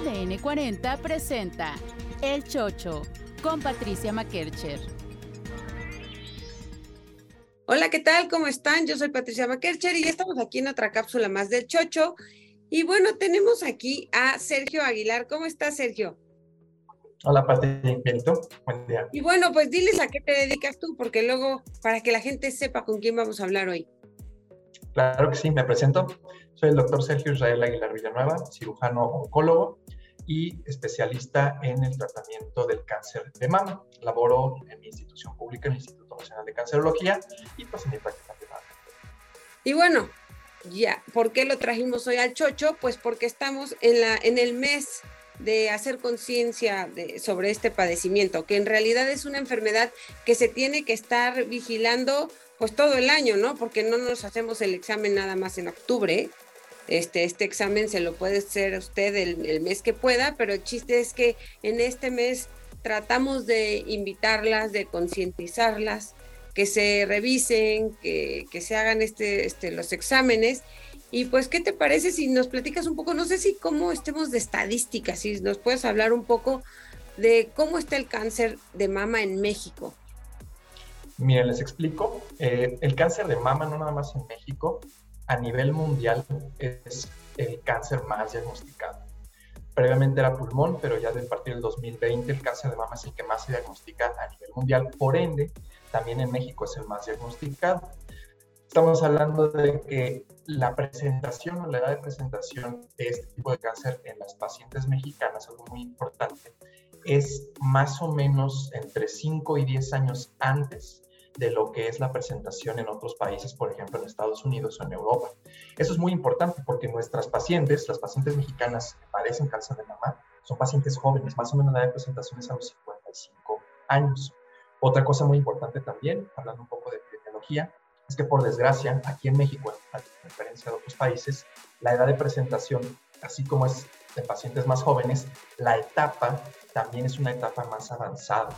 ADN 40 presenta El Chocho con Patricia McKercher. Hola, ¿qué tal? ¿Cómo están? Yo soy Patricia McKercher y ya estamos aquí en otra cápsula más del Chocho. Y bueno, tenemos aquí a Sergio Aguilar. ¿Cómo estás, Sergio? Hola, Patricia. Buen día. Y bueno, pues diles a qué te dedicas tú, porque luego, para que la gente sepa con quién vamos a hablar hoy. Claro que sí, me presento. Soy el doctor Sergio Israel Aguilar Villanueva, cirujano oncólogo y especialista en el tratamiento del cáncer de mama. Laboro en mi institución pública, el Instituto Nacional de Cancerología, y pues en mi práctica privada. Y bueno, ya, ¿por qué lo trajimos hoy al chocho? Pues porque estamos en, la, en el mes de hacer conciencia sobre este padecimiento, que en realidad es una enfermedad que se tiene que estar vigilando pues todo el año, ¿no? Porque no nos hacemos el examen nada más en octubre. Este, este examen se lo puede hacer usted el, mes que pueda, pero el chiste es que en este mes tratamos de invitarlas, de concientizarlas, que se revisen, que, que se hagan este, este, los exámenes. Y pues, ¿qué te parece si nos platicas un poco? No sé si cómo estemos de estadísticas, si nos puedes hablar un poco de cómo está el cáncer de mama en México. Miren, les explico. Eh, el cáncer de mama, no nada más en México, a nivel mundial es el cáncer más diagnosticado. Previamente era pulmón, pero ya a partir del 2020 el cáncer de mama es el que más se diagnostica a nivel mundial. Por ende, también en México es el más diagnosticado. Estamos hablando de que la presentación o la edad de presentación de este tipo de cáncer en las pacientes mexicanas, algo muy importante, es más o menos entre 5 y 10 años antes de lo que es la presentación en otros países, por ejemplo en Estados Unidos o en Europa. Eso es muy importante porque nuestras pacientes, las pacientes mexicanas que padecen cáncer de mama, son pacientes jóvenes, más o menos la edad de presentación es a los 55 años. Otra cosa muy importante también, hablando un poco de epidemiología, es que por desgracia, aquí en México, a diferencia de otros países, la edad de presentación, así como es de pacientes más jóvenes, la etapa también es una etapa más avanzada.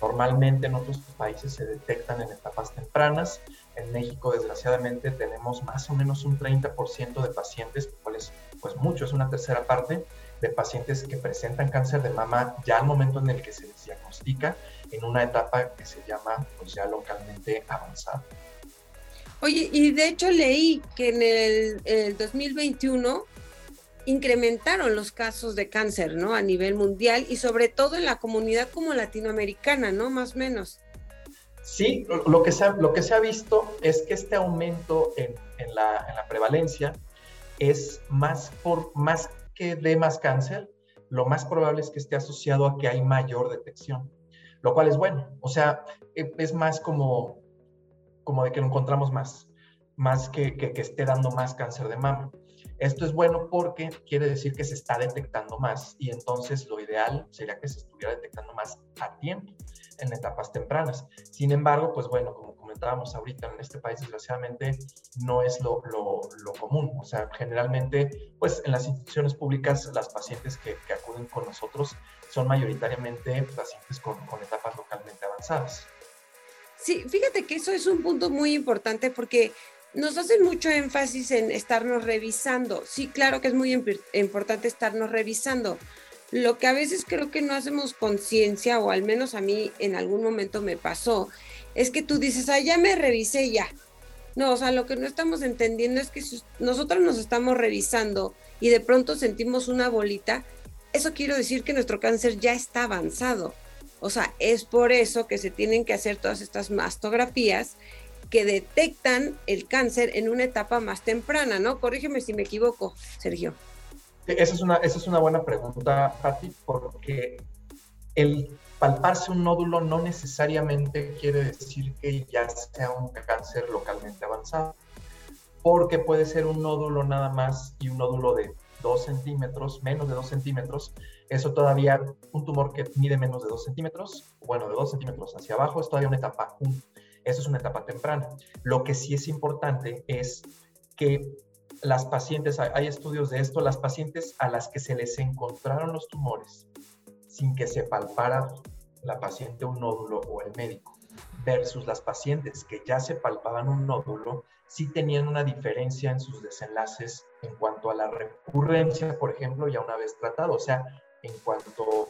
Normalmente en otros países se detectan en etapas tempranas. En México, desgraciadamente, tenemos más o menos un 30% de pacientes, cual es pues mucho, es una tercera parte de pacientes que presentan cáncer de mama ya al momento en el que se les diagnostica en una etapa que se llama pues ya localmente avanzada. Oye, y de hecho leí que en el, el 2021 incrementaron los casos de cáncer, ¿no? A nivel mundial y sobre todo en la comunidad como latinoamericana, ¿no? Más o menos. Sí, lo que se ha, lo que se ha visto es que este aumento en, en, la, en la, prevalencia es más, por, más que de más cáncer, lo más probable es que esté asociado a que hay mayor detección, lo cual es bueno. O sea, e, es más como, como de que lo encontramos más, más que, que, esté dando más cáncer de mama. Esto es bueno porque quiere decir que se está detectando más y entonces lo ideal sería que se estuviera detectando más a tiempo en etapas tempranas. Sin embargo, pues bueno, como comentábamos ahorita, en este país desgraciadamente no es lo, lo, lo común. O sea, generalmente, pues en las instituciones públicas, las pacientes que, que acuden con nosotros son mayoritariamente pacientes con, con etapas localmente avanzadas. Sí, fíjate que eso es un punto muy importante porque nos hacen mucho énfasis en estarnos revisando. Sí, claro que es muy importante estarnos revisando. Lo que a veces creo que no hacemos conciencia, o al menos a mí en algún momento me pasó, es que tú dices, ah, ya me revisé ya. No, o sea, lo que no estamos entendiendo es que si nosotros nos estamos revisando y de pronto sentimos una bolita, eso quiere decir que nuestro cáncer ya está avanzado. O sea, es por eso que se tienen que hacer todas estas mastografías que detectan el cáncer en una etapa más temprana, ¿no? Corrígeme si me equivoco, Sergio. Esa es una, esa es una buena pregunta, Patti, porque el palparse un nódulo no necesariamente quiere decir que ya sea un cáncer localmente avanzado, porque puede ser un nódulo nada más y un nódulo de 2 centímetros, menos de 2 centímetros, eso todavía, un tumor que mide menos de 2 centímetros, bueno, de 2 centímetros hacia abajo, es todavía una etapa 1 eso es una etapa temprana. Lo que sí es importante es que las pacientes, hay estudios de esto, las pacientes a las que se les encontraron los tumores sin que se palpara la paciente un nódulo o el médico, versus las pacientes que ya se palpaban un nódulo, sí tenían una diferencia en sus desenlaces en cuanto a la recurrencia, por ejemplo, ya una vez tratado, o sea, en cuanto,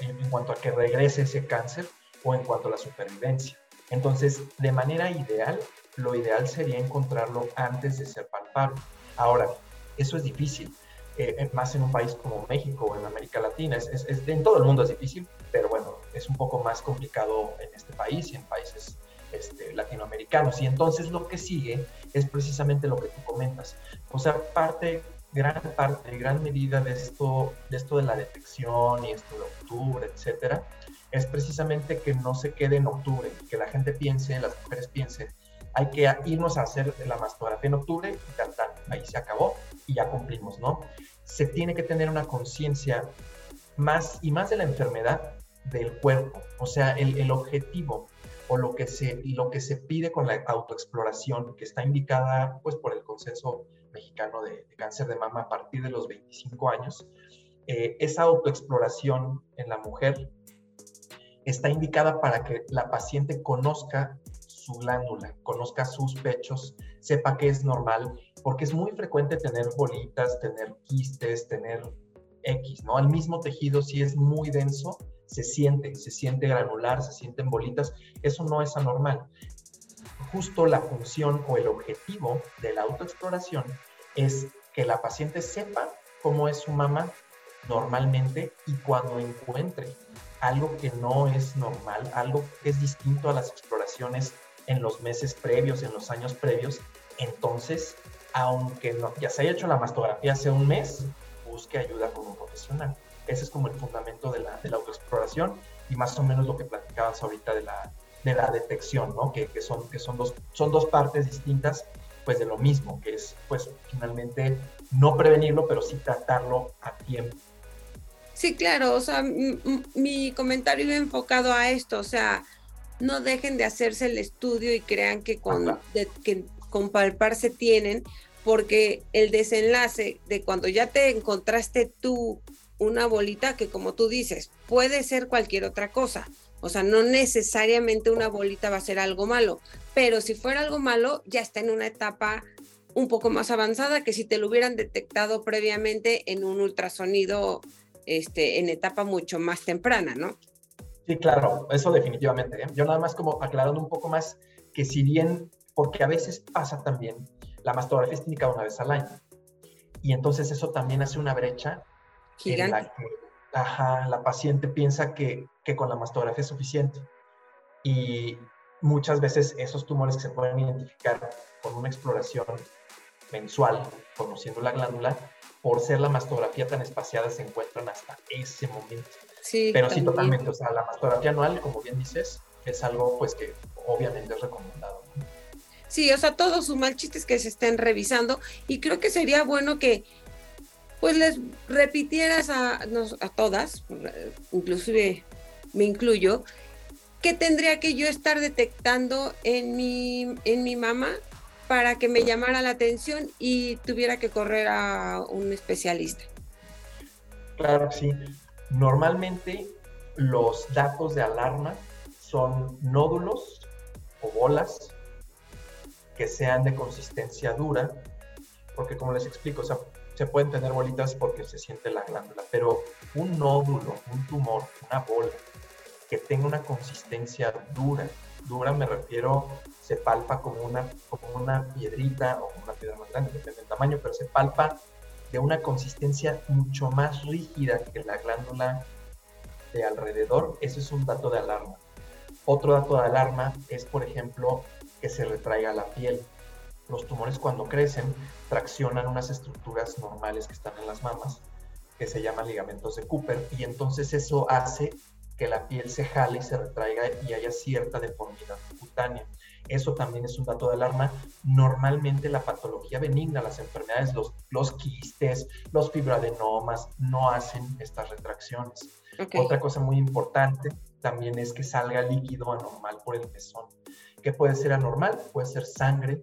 en, cuanto a que regrese ese cáncer o en cuanto a la supervivencia. Entonces, de manera ideal, lo ideal sería encontrarlo antes de ser palpable. Ahora, eso es difícil, eh, más en un país como México o en América Latina. Es, en todo el mundo es difícil, pero bueno, es un poco más complicado en este país y en países este, latinoamericanos. Y entonces lo que sigue es precisamente lo que tú comentas. O sea, parte, gran parte, gran medida de esto, de esto de la detección y esto de octubre, etcétera, es precisamente que no se quede en octubre, que la gente piense, las mujeres piensen, hay que irnos a hacer la mastografía en octubre y tal, tal, ahí se acabó y ya cumplimos, ¿no? Se tiene que tener una conciencia más y más de la enfermedad del cuerpo, o sea, el, el, objetivo o lo que, se, lo que se pide con la autoexploración, que está indicada pues, por el Consenso Mexicano de, Cáncer de Mama a partir de los 25 años, eh, esa autoexploración en la mujer está indicada para que la paciente conozca su glándula, conozca sus pechos, sepa que es normal, porque es muy frecuente tener bolitas, tener quistes, tener X, ¿no? El mismo tejido, si es muy denso, se siente, se siente granular, se sienten bolitas, eso no es anormal. Justo la función o el objetivo de la autoexploración es que la paciente sepa cómo es su mamá normalmente y cuando encuentre algo que no es normal, algo que es distinto a las exploraciones en los meses previos, en los años previos, entonces, aunque no, ya se haya hecho la mastografía hace un mes, busque ayuda con un profesional. Ese es como el fundamento de la, de la autoexploración y más o menos lo que platicabas ahorita de la, de la detección, ¿no? Que, que, son, que son, dos, son dos partes distintas pues de lo mismo, que es pues finalmente no prevenirlo, pero sí tratarlo a tiempo. Sí, claro, o sea, mi comentario iba enfocado a esto, o sea, no dejen de hacerse el estudio y crean que con, que con palparse tienen, porque el desenlace de cuando ya te encontraste tú una bolita, que como tú dices, puede ser cualquier otra cosa. O sea, no necesariamente una bolita va a ser algo malo, pero si fuera algo malo, ya está en una etapa un poco más avanzada que si te lo hubieran detectado previamente en un ultrasonido este, en etapa mucho más temprana, ¿no? Sí, claro, eso definitivamente. ¿eh? Yo nada más como aclarando un poco más que si bien, porque a veces pasa también, la mastografía es indicada una vez al año. Y entonces eso también hace una brecha en la que la paciente piensa que, que con la mastografía es suficiente. Y muchas veces esos tumores que se pueden identificar con una exploración mensual, conociendo la glándula, por ser la mastografía tan espaciada, se encuentran hasta ese momento. Sí, Pero sí, totalmente. O sea, la mastografía anual, como bien dices, es algo pues que obviamente es recomendado. Sí, o sea, todos sus mal chistes que se estén revisando y creo que sería bueno que pues les repitieras a, a todas, inclusive me incluyo, ¿qué tendría que yo estar detectando en mi, en mi mamá para que me llamara la atención y tuviera que correr a un especialista? Claro sí. Normalmente los datos de alarma son nódulos o bolas que sean de consistencia dura, porque como les explico, se pueden tener bolitas porque se siente la glándula, pero un nódulo, un tumor, una bola que tenga una consistencia dura, dura me refiero, se palpa como una, como una piedrita o una piedra más grande, depende del tamaño, pero se palpa de una consistencia mucho más rígida que la glándula de alrededor, eso es un dato de alarma. Otro dato de alarma es, por ejemplo, que se retraiga la piel. Los tumores cuando crecen traccionan unas estructuras normales que están en las mamas, que se llaman ligamentos de Cooper, y entonces eso hace que la piel se jale y se retraiga y haya cierta deformidad cutánea. Eso también es un dato de alarma. Normalmente la patología benigna, las enfermedades, los, los quistes, los fibroadenomas, no hacen estas retracciones. Otra cosa muy importante también es que salga líquido anormal por el pezón. ¿Qué puede ser anormal? Puede ser sangre,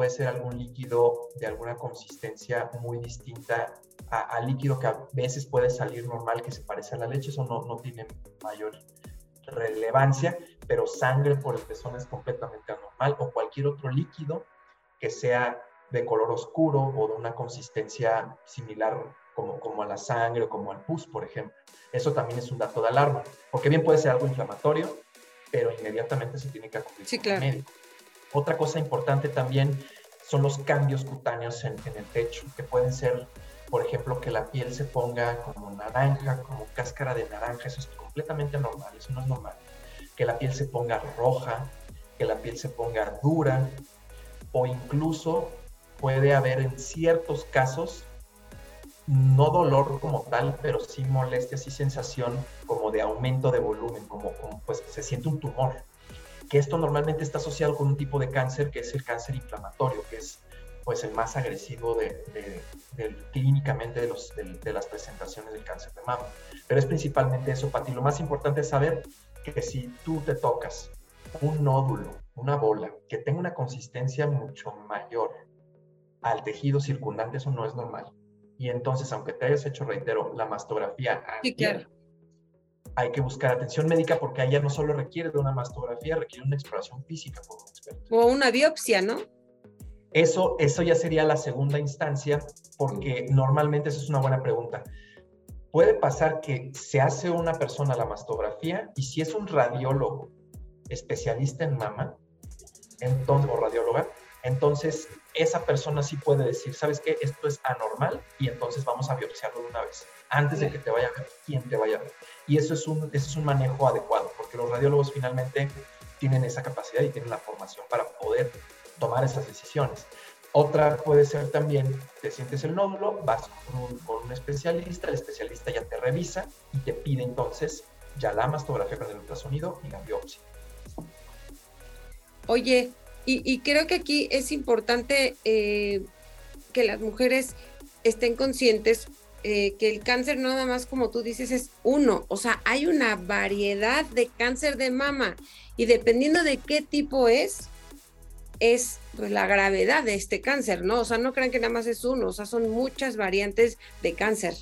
puede ser algún líquido de alguna consistencia muy distinta al líquido que a veces puede salir normal, que se parece a la leche, eso no, no tiene mayor relevancia, pero sangre por el pezón es completamente anormal o cualquier otro líquido que sea de color oscuro o de una consistencia similar como, como a la sangre o como al pus, por ejemplo. Eso también es un dato de alarma, porque bien puede ser algo inflamatorio, pero inmediatamente se tiene que acudir sí, claro. médico. Otra cosa importante también son los cambios cutáneos en, el pecho, que pueden ser, por ejemplo, que la piel se ponga como naranja, como cáscara de naranja, eso es completamente normal, eso no es normal. Que la piel se ponga roja, que la piel se ponga dura, o incluso puede haber en ciertos casos no dolor como tal, pero sí molestia, sí sensación como de aumento de volumen, como, pues se siente un tumor. Que esto normalmente está asociado con un tipo de cáncer que es el cáncer inflamatorio, que es pues el más agresivo de, clínicamente de, los, de, las presentaciones del cáncer de mama. Pero es principalmente eso, Pati. Lo más importante es saber que si tú te tocas un nódulo, una bola, que tenga una consistencia mucho mayor al tejido circundante, eso no es normal. Y entonces, aunque te hayas hecho, reitero, la mastografía, hay que buscar atención médica porque ella no solo requiere de una mastografía, requiere una exploración física por un experto. O una biopsia, ¿no? Eso, eso ya sería la segunda instancia porque normalmente eso es una buena pregunta. Puede pasar que se hace una persona la mastografía y si es un radiólogo especialista en mama, entonces, o radióloga, entonces esa persona sí puede decir, ¿sabes qué? Esto es anormal y entonces vamos a biopsiarlo de una vez, antes de que te vaya a ver quién te vaya a ver. Y eso es un, eso es un manejo adecuado, porque los radiólogos finalmente tienen esa capacidad y tienen la formación para poder tomar esas decisiones. Otra puede ser también, te sientes el nódulo, vas con un, con un especialista, el especialista ya te revisa y te pide entonces ya la mastografía con el ultrasonido y la biopsia. Oye, y, creo que aquí es importante eh, que las mujeres estén conscientes eh, que el cáncer no nada más como tú dices es uno, o sea, hay una variedad de cáncer de mama y dependiendo de qué tipo es, es pues, la gravedad de este cáncer, ¿no? O sea, no crean que nada más es uno, o sea, son muchas variantes de cáncer.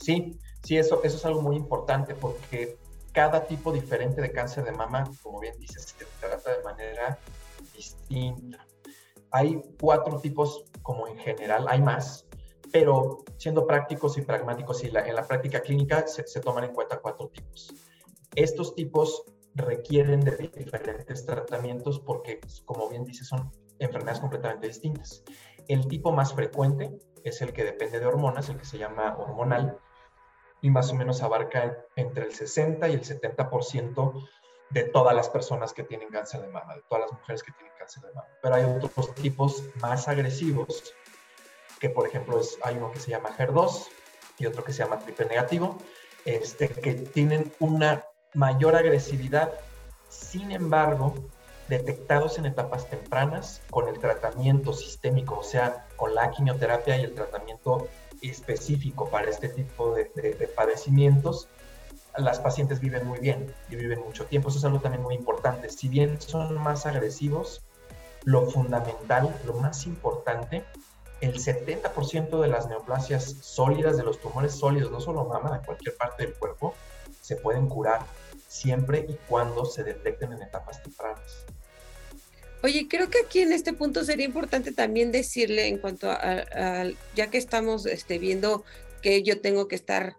Sí, sí, eso, eso es algo muy importante porque cada tipo diferente de cáncer de mama, como bien dices, se trata de manera distinta. Hay cuatro tipos como en general, hay más, pero siendo prácticos y pragmáticos y en la práctica clínica se, se toman en cuenta cuatro tipos. Estos tipos requieren de diferentes tratamientos porque, como bien dice, son enfermedades completamente distintas. El tipo más frecuente es el que depende de hormonas, el que se llama hormonal, y más o menos abarca entre el 60 y el 70% de todas las personas que tienen cáncer de mama, de todas las mujeres que tienen cáncer de mama. Pero hay otros tipos más agresivos, que por ejemplo es, hay uno que se llama HER2 y otro que se llama triple negativo, este, que tienen una mayor agresividad, sin embargo, detectados en etapas tempranas con el tratamiento sistémico, o sea, con la quimioterapia y el tratamiento específico para este tipo de, de padecimientos, las pacientes viven muy bien y viven mucho tiempo. Eso es algo también muy importante. Si bien son más agresivos, lo fundamental, lo más importante, el 70% de las neoplasias sólidas, de los tumores sólidos, no solo mama, de cualquier parte del cuerpo, se pueden curar siempre y cuando se detecten en etapas tempranas. Oye, creo que aquí en este punto sería importante también decirle en cuanto a, ya que estamos este, viendo que yo tengo que estar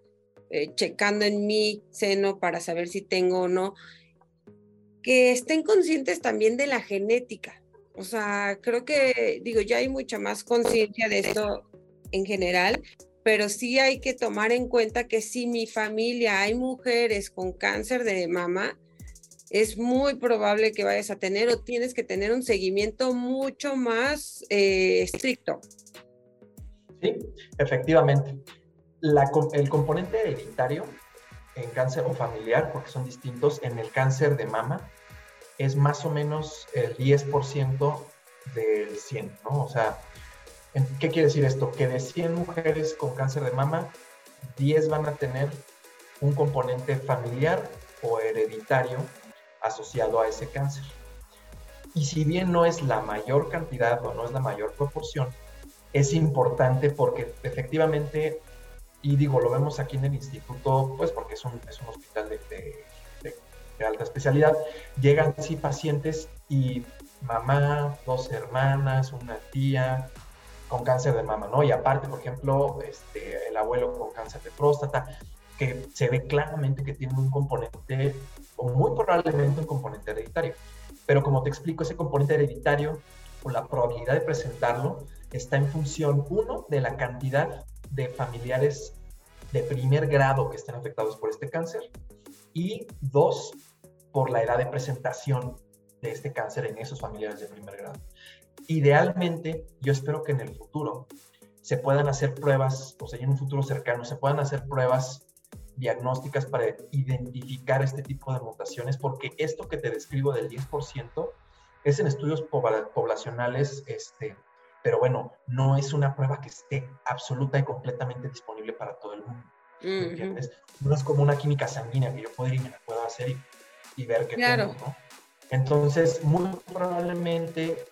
eh, checando en mi seno para saber si tengo o no, que estén conscientes también de la genética. O sea, creo que, digo, ya hay mucha más conciencia de esto en general, pero sí hay que tomar en cuenta que si mi familia hay mujeres con cáncer de mama, es muy probable que vayas a tener o tienes que tener un seguimiento mucho más eh, estricto. Sí, efectivamente el componente hereditario en cáncer o familiar, porque son distintos, en el cáncer de mama es más o menos el 10% del 100, ¿no? O sea, ¿qué quiere decir esto? Que de 100 mujeres con cáncer de mama, 10 van a tener un componente familiar o hereditario asociado a ese cáncer. Y si bien no es la mayor cantidad o no es la mayor proporción, es importante porque efectivamente y digo, lo vemos aquí en el instituto, pues porque es un, es un hospital de, de alta especialidad, llegan sí pacientes y mamá, dos hermanas, una tía con cáncer de mama, ¿no? Y aparte, por ejemplo, este, el abuelo con cáncer de próstata, que se ve claramente que tiene un componente, o muy probablemente un componente hereditario. Pero como te explico, ese componente hereditario o la probabilidad de presentarlo está en función, uno, de la cantidad de familiares de primer grado que estén afectados por este cáncer y dos, por la edad de presentación de este cáncer en esos familiares de primer grado. Idealmente, yo espero que en el futuro se puedan hacer pruebas, o sea, en un futuro cercano, se puedan hacer pruebas diagnósticas para identificar este tipo de mutaciones, porque esto que te describo del 10% es en estudios poblacionales, este, pero bueno, no es una prueba que esté absoluta y completamente disponible para todo el mundo. ¿Entiendes? No es como una química sanguínea que yo ir y me puedo hacer y, ver qué claro. tengo, ¿no? Entonces, muy probablemente,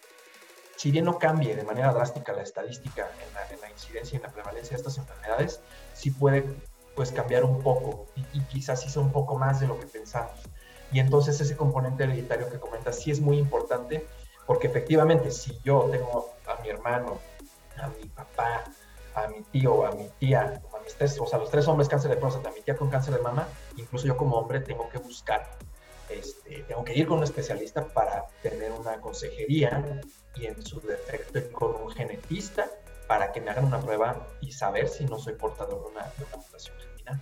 si bien no cambie de manera drástica la estadística en la, en la incidencia y en la prevalencia de estas enfermedades, sí puede pues cambiar un poco y, quizás hizo un poco más de lo que pensamos. Y entonces ese componente hereditario que comentas sí es muy importante porque efectivamente si yo tengo a mi hermano, a mi papá, a mi tío, a mi tía, a mis tres, o sea, los tres hombres cáncer de próstata, a mi tía con cáncer de mama, incluso yo como hombre tengo que buscar, este, tengo que ir con un especialista para tener una consejería y en su defecto con un genetista para que me hagan una prueba y saber si no soy portador de una, mutación germinal.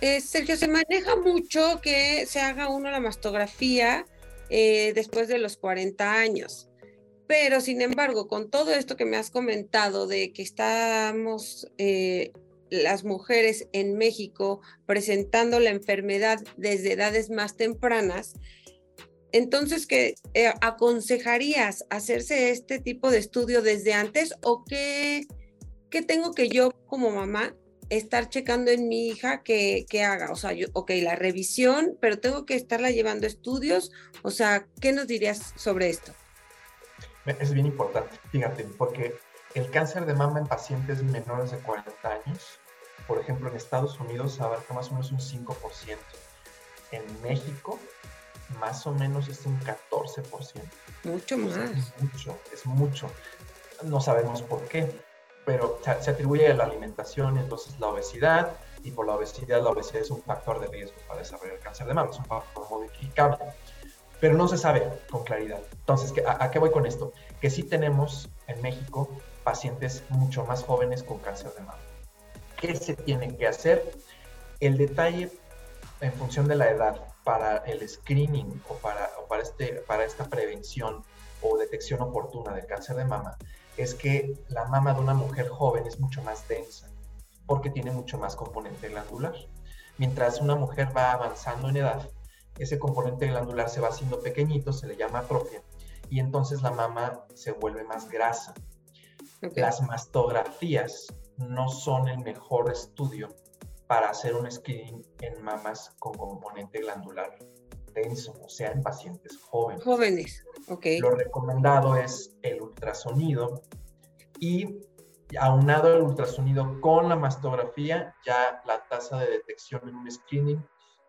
Eh, Sergio, se maneja mucho que se haga uno la mastografía eh, después de los 40 años. Pero, sin embargo, con todo esto que me has comentado de que estamos eh, las mujeres en México presentando la enfermedad desde edades más tempranas, entonces, ¿qué eh, aconsejarías hacerse este tipo de estudio desde antes o qué, qué tengo que yo como mamá estar checando en mi hija que, haga? O sea, yo, ok, la revisión, pero tengo que estarla llevando estudios. O sea, ¿qué nos dirías sobre esto? Es bien importante, fíjate, porque el cáncer de mama en pacientes menores de 40 años, por ejemplo, en Estados Unidos abarca más o menos un 5%. En México más o menos es un 14%. Mucho más. es mucho, es mucho. No sabemos por qué, pero se, atribuye a la alimentación y entonces la obesidad, y por la obesidad, la obesidad es un factor de riesgo para desarrollar cáncer de mama, es un factor modificable. Pero no se sabe con claridad. Entonces, ¿a, ¿a qué voy con esto? Que sí tenemos en México pacientes mucho más jóvenes con cáncer de mama. ¿Qué se tiene que hacer? El detalle en función de la edad para el screening o para, para, este, para esta prevención o detección oportuna del cáncer de mama es que la mama de una mujer joven es mucho más densa porque tiene mucho más componente glandular. Mientras una mujer va avanzando en edad, ese componente glandular se va haciendo pequeñito, se le llama atrofia, y entonces la mama se vuelve más grasa. Las mastografías no son el mejor estudio para hacer un screening en mamas con componente glandular denso, o sea, en pacientes jóvenes. Jóvenes, Lo recomendado es el ultrasonido y aunado el ultrasonido con la mastografía, ya la tasa de detección en un screening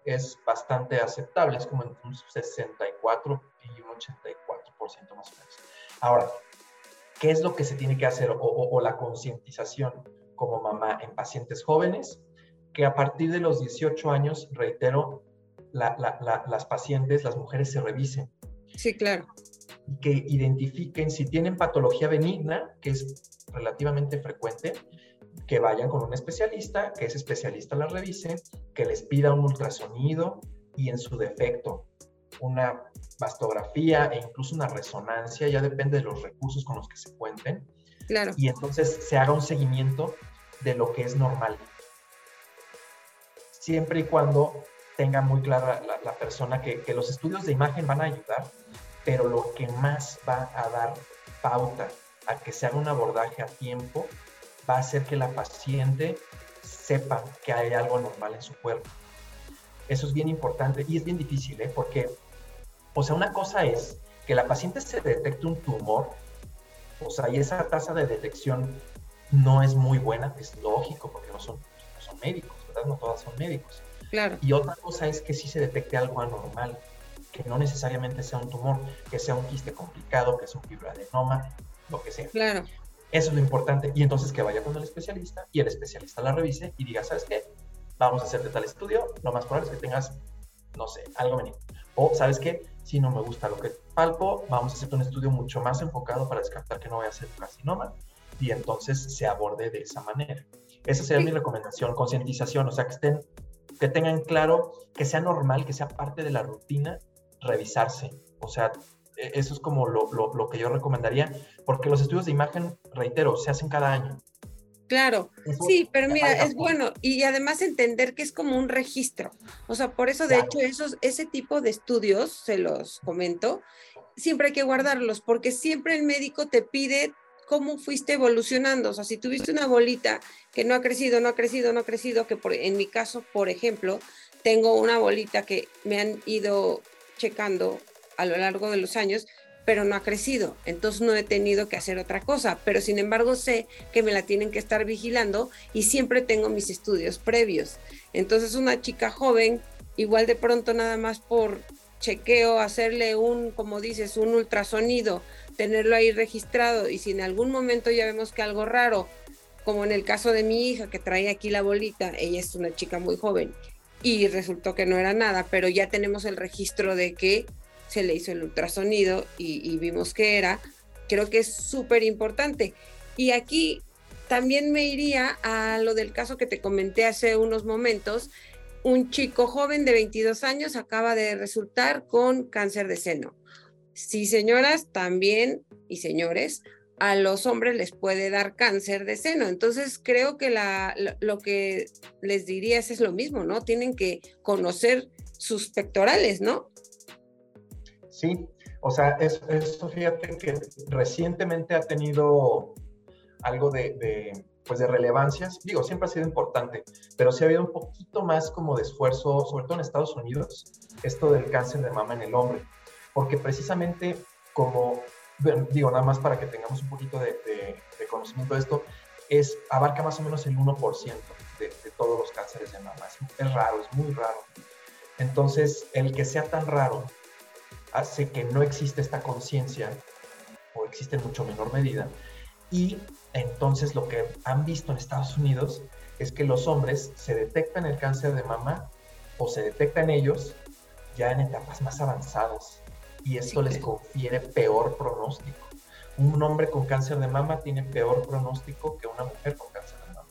es bastante aceptable, es como entre un 64 y un 84% más o menos. Ahora, ¿qué es lo que se tiene que hacer o la concientización como mamá en pacientes jóvenes? que a partir de los 18 años, reitero, las pacientes, las mujeres se revisen. Sí, claro. Que identifiquen si tienen patología benigna, que es relativamente frecuente, que vayan con un especialista, que ese especialista la revise, que les pida un ultrasonido y en su defecto una mastografía e incluso una resonancia, ya depende de los recursos con los que se cuenten. Claro. Y entonces se haga un seguimiento de lo que es normal siempre y cuando tenga muy clara la, persona que, los estudios de imagen van a ayudar, pero lo que más va a dar pauta a que se haga un abordaje a tiempo va a ser que la paciente sepa que hay algo normal en su cuerpo. Eso es bien importante y es bien difícil, ¿eh? porque, o sea, una cosa es que la paciente se detecte un tumor, o sea, y esa tasa de detección no es muy buena, es lógico, porque no son, no son médicos no todas son médicos. Claro. Y otra cosa es que sí se detecte algo anormal, que no necesariamente sea un tumor, que sea un quiste complicado, que sea un fibroadenoma, lo que sea. Claro. Eso es lo importante. Y entonces que vaya con el especialista y el especialista la revise y diga, ¿sabes qué? Vamos a hacerte tal estudio, lo más probable es que tengas, no sé, algo benigno. O, ¿sabes qué? Si no me gusta lo que palpo, vamos a hacerte un estudio mucho más enfocado para descartar que no vaya a ser carcinoma y entonces se aborde de esa manera. Esa sería mi recomendación, concientización, o sea, que estén, que tengan claro, que sea normal, que sea parte de la rutina revisarse. O sea, e, eso es como lo, lo, lo que yo recomendaría, porque los estudios de imagen, reitero, se hacen cada año. Claro, sí, pero mira, es bueno y además entender que es como un registro. O sea, por eso de hecho esos, ese tipo de estudios, se los comento, siempre hay que guardarlos porque siempre el médico te pide cómo fuiste evolucionando. O sea, si tuviste una bolita que no ha crecido, no ha crecido, no ha crecido, que por, en mi caso, por ejemplo, tengo una bolita que me han ido checando a lo largo de los años, pero no ha crecido. Entonces no he tenido que hacer otra cosa, pero sin embargo sé que me la tienen que estar vigilando y siempre tengo mis estudios previos. Entonces una chica joven, igual de pronto nada más por chequeo, hacerle un, como dices, un ultrasonido, tenerlo ahí registrado y si en algún momento ya vemos que algo raro, como en el caso de mi hija que trae aquí la bolita, ella es una chica muy joven y resultó que no era nada, pero ya tenemos el registro de que se le hizo el ultrasonido y, vimos que era, creo que es súper importante. Y aquí también me iría a lo del caso que te comenté hace unos momentos. Un chico joven de 22 años acaba de resultar con cáncer de seno. Sí, señoras, también, y señores, a los hombres les puede dar cáncer de seno. Entonces, creo que la, lo, que les diría es, es lo mismo, ¿no? Tienen que conocer sus pectorales, ¿no? Sí, o sea, eso, fíjate que recientemente ha tenido algo de, pues de relevancia. Digo, siempre ha sido importante, pero sí ha habido un poquito más como de esfuerzo, sobre todo en Estados Unidos, esto del cáncer de mama en el hombre. Porque precisamente como, digo, nada más para que tengamos un poquito de, conocimiento de esto, es, abarca más o menos el 1% de, todos los cánceres de mama. es raro, es muy raro. Entonces, el que sea tan raro hace que no existe esta conciencia, o existe en mucho menor medida, y entonces lo que han visto en Estados Unidos es que los hombres se detectan el cáncer de mama o se detectan ellos ya en etapas más avanzadas y esto les confiere peor pronóstico. Un hombre con cáncer de mama tiene peor pronóstico que una mujer con cáncer de mama.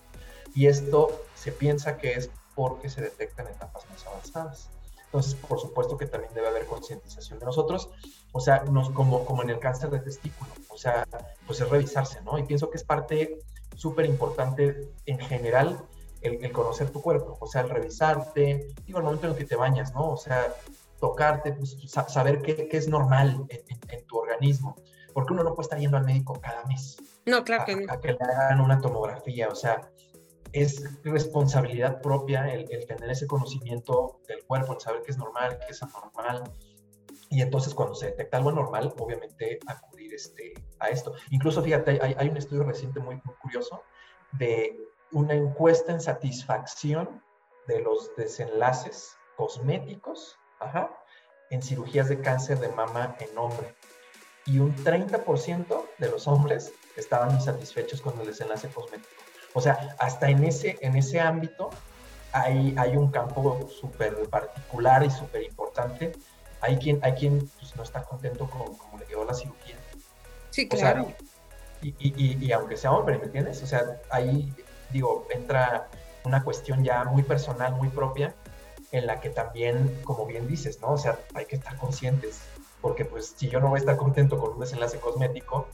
Y esto se piensa que es porque se detectan en etapas más avanzadas. Entonces, por supuesto que también debe haber concientización de nosotros, o sea, nos, como, como en el cáncer de testículo, o sea, pues es revisarse, ¿no? Y pienso que es parte súper importante en general el, conocer tu cuerpo, o sea, el revisarte, digo, el momento en el que te bañas, ¿no? O sea, tocarte, pues, saber qué, qué, es normal en, tu organismo, porque uno no puede estar yendo al médico cada mes. No, claro que no. A que le hagan una tomografía, o sea, es responsabilidad propia el, tener ese conocimiento del cuerpo, el saber qué es normal, qué es anormal. Y entonces cuando se detecta algo anormal, obviamente acudir este, a esto. Incluso, fíjate, hay, un estudio reciente muy, curioso de una encuesta en satisfacción de los desenlaces cosméticos en cirugías de cáncer de mama en hombre. Y un 30% de los hombres estaban insatisfechos con el desenlace cosmético. O sea, hasta en ese, en ese ámbito hay, hay un campo súper particular y súper importante. Hay quien, hay quien pues, no está contento con cómo le quedó la cirugía. Sí, claro. y, y, y, aunque sea hombre, ¿me entiendes? O sea, ahí, digo, entra una cuestión ya muy personal, muy propia, en la que también, como bien dices, ¿no? O sea, hay que estar conscientes, porque pues si yo no voy a estar contento con un desenlace cosmético,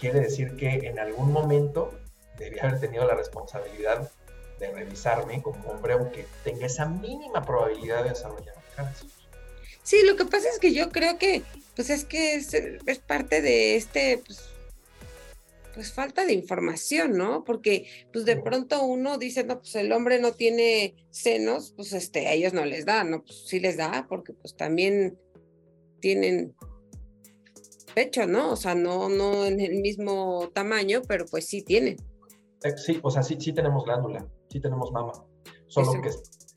quiere decir que en algún momento debía haber tenido la responsabilidad de revisarme como hombre, aunque tenga esa mínima probabilidad de desarrollar cáncer. Sí, lo que pasa es que yo creo que, pues es que es, parte de este, pues, pues, falta de información, ¿no? Porque, pues de pronto uno dice, no, pues el hombre no tiene senos, pues este, a ellos no les da, ¿no? Pues sí les da, porque pues también tienen pecho, ¿no? O sea, no, no en el mismo tamaño, pero pues sí tienen. Eh, sí, o sea, sí, sí tenemos glándula, sí tenemos mama, solo que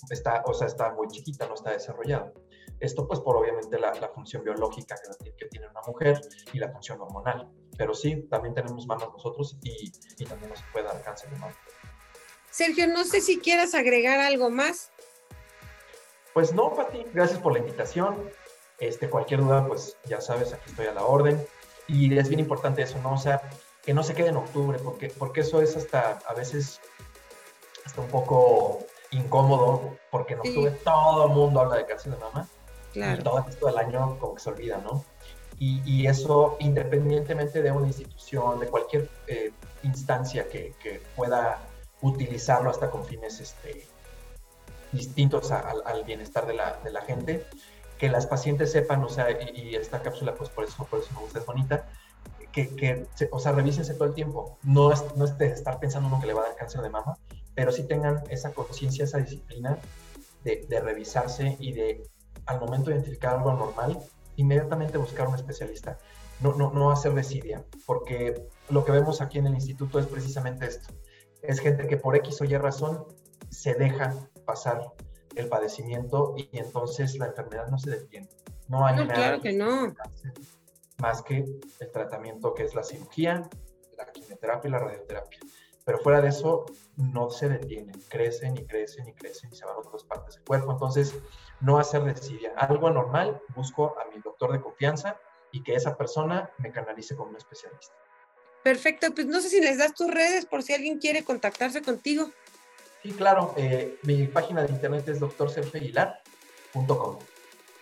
está, o sea, está muy chiquita, no está desarrollada. Esto pues por obviamente la, función biológica que, tiene una mujer y la función hormonal. Pero sí, también tenemos mamas nosotros y, también nos puede dar cáncer de mama. Sergio, no sé si quieras agregar algo más. Pues no, Pati, gracias por la invitación. Este, cualquier duda, pues ya sabes, aquí estoy a la orden. Y es bien importante eso, ¿no? O sea, que no se quede en octubre, porque, porque eso es hasta a veces hasta un poco incómodo, porque en octubre todo el mundo habla de cáncer de mama. Y todo el resto del año como que se olvida, ¿no? Y, y eso independientemente de una institución, de cualquier eh, instancia que, que, pueda utilizarlo hasta con fines este, distintos al bienestar de la, de la, gente, que las pacientes sepan, o sea, y, esta cápsula, pues por eso, por eso me gusta, es bonita, que, que o sea, revísense todo el tiempo. No es, no es de estar pensando uno que le va a dar cáncer de mama, pero sí tengan esa conciencia, esa disciplina de, de, revisarse y de, al momento de identificar algo normal, inmediatamente buscar un especialista. No, no, no hacer desidia, porque lo que vemos aquí en el instituto es precisamente esto. Es gente que por X o Y razón se deja pasar el padecimiento y entonces la enfermedad no se detiene. No hay nada claro que no. más que el tratamiento que es la cirugía, la quimioterapia y la radioterapia. Pero fuera de eso, no se detienen, crecen y crecen y crecen y se van a otras partes del cuerpo. Entonces, no hacer desidia. Algo anormal, busco a mi doctor de confianza y que esa persona me canalice con un especialista. Perfecto, pues no sé si les das tus redes por si alguien quiere contactarse contigo. Sí, claro, eh, mi página de internet es doctorsergioaguilar.com.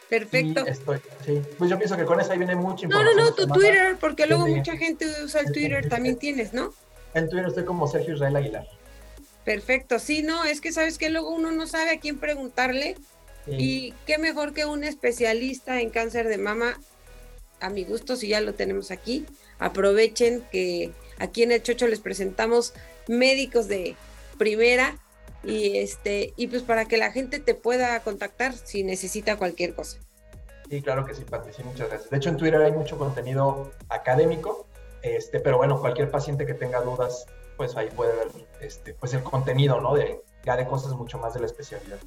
Perfecto. estoy, sí. Pues yo pienso que con eso ahí viene información. No, no, no, tu Twitter, porque luego mucha gente usa el Twitter, también tienes, ¿no? En Twitter estoy como Sergio Israel Aguilar. Perfecto, sí, no, es que sabes que luego uno no sabe a quién preguntarle. Y qué mejor que un especialista en cáncer de mama, a mi gusto, si ya lo tenemos aquí, aprovechen que aquí en el Chocho les presentamos médicos de primera. Y este y pues para que la gente te pueda contactar si necesita cualquier cosa. Sí, claro que sí, Patricia, muchas gracias. De hecho, en Twitter hay mucho contenido académico, este, pero bueno, cualquier paciente que tenga dudas, pues ahí puede ver este, pues el contenido, ¿no? De, ya de cosas mucho más de la especialidad.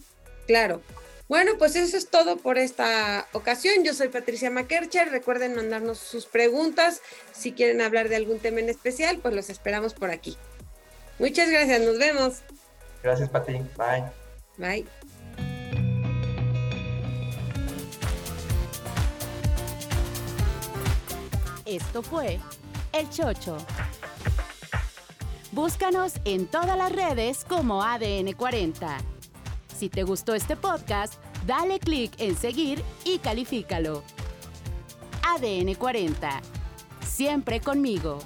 Claro. Bueno, pues eso es todo por esta ocasión. Yo soy Patricia Makercher. Recuerden mandarnos sus preguntas. Si quieren hablar de algún tema en especial, pues los esperamos por aquí. Muchas gracias. Nos vemos. Gracias, Pati. Bye. Bye. Esto fue El Chocho. Búscanos en todas las redes como ADN40. Si te gustó este podcast, dale clic en seguir y califícalo. ADN 40. Siempre conmigo.